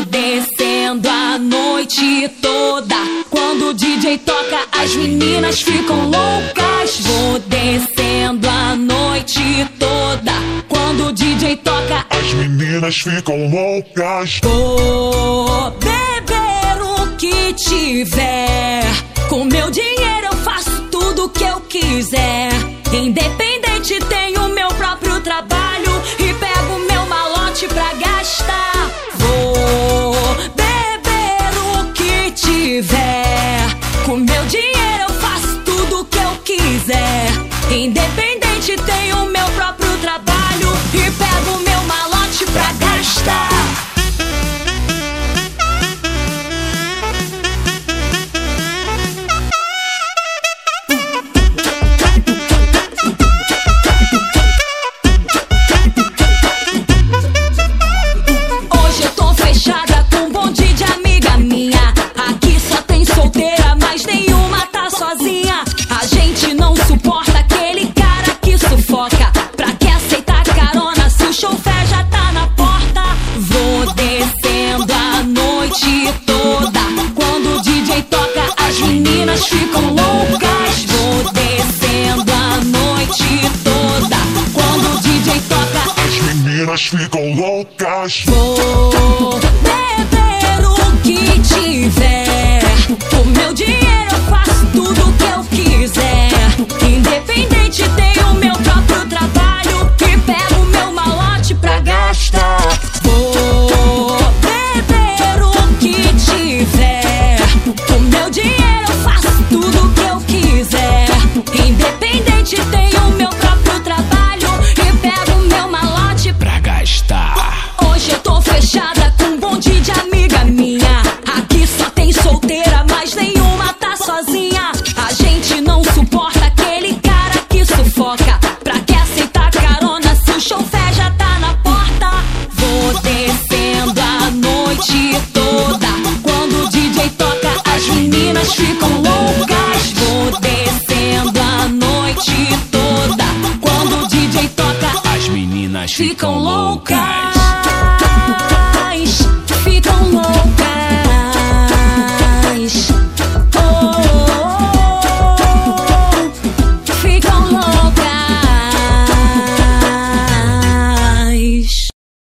Vou descendo a noite toda. Quando o DJ toca, as meninas ficam loucas. Vou descendo a noite toda. Quando o DJ toca, As meninas ficam loucas. Vou beber o que tiver. Com meu dinheiro eu faço tudo o que eu quiser. Independente, tenho Com meu dinheiro eu faço tudo o que eu quiser. Independente, tenho meu próprio trabalho e pego meu Pra que aceitar carona se o chofer já tá na porta? Vou descendo a noite toda. Quando o DJ toca, as meninas ficam loucas. Vou descendo a noite toda. Quando o DJ toca, As meninas ficam loucas. Vou ficam loucas.